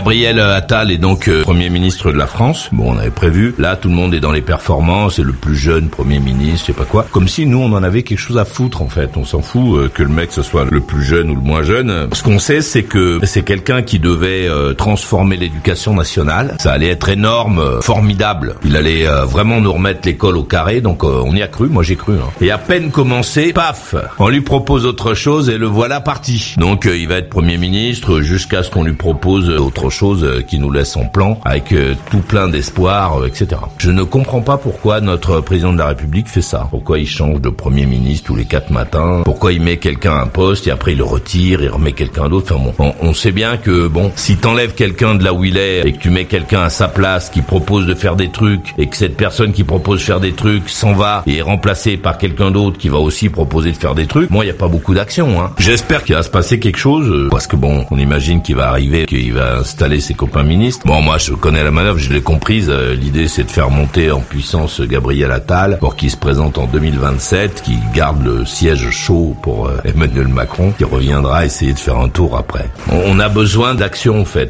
Gabriel Attal est donc euh, Premier ministre de la France. Bon, on avait prévu. Là, tout le monde est dans les performances. C'est le plus jeune Premier ministre, je sais pas quoi. Comme si nous, on en avait quelque chose à foutre, en fait. On s'en fout euh, que le mec, ce soit le plus jeune ou le moins jeune. Ce qu'on sait, c'est que c'est quelqu'un qui devait euh, transformer l'éducation nationale. Ça allait être énorme, euh, formidable. Il allait euh, vraiment nous remettre l'école au carré. Donc, euh, on y a cru. Moi, j'ai cru. hein. Et à peine commencé, paf, on lui propose autre chose et le voilà parti. Donc, euh, il va être Premier ministre jusqu'à ce qu'on lui propose autre chose euh, qui nous laisse en plan avec euh, tout plein d'espoir, euh, etc. Je ne comprends pas pourquoi notre président de la République fait ça. Pourquoi il change de Premier ministre tous les quatre matins? Pourquoi il met quelqu'un à un poste et après il le retire, il remet quelqu'un d'autre. Enfin bon, on, sait bien que bon, si t'enlèves quelqu'un de là où il est et que tu mets quelqu'un à sa place qui propose de faire des trucs et que cette personne qui propose de faire des trucs s'en va et est remplacée par quelqu'un d'autre qui va aussi proposer de faire des trucs, moi il n'y a pas beaucoup d'action. Hein. J'espère qu'il va se passer quelque chose parce que bon, on imagine qu'il va arriver, qu'il va ses copains ministres. Bon, moi je connais la manœuvre, je l'ai comprise. Euh, L'idée c'est de faire monter en puissance Gabriel Attal pour qu'il se présente en 2027, qu'il garde le siège chaud pour euh, Emmanuel Macron, qui reviendra essayer de faire un tour après. On a besoin d'action en fait.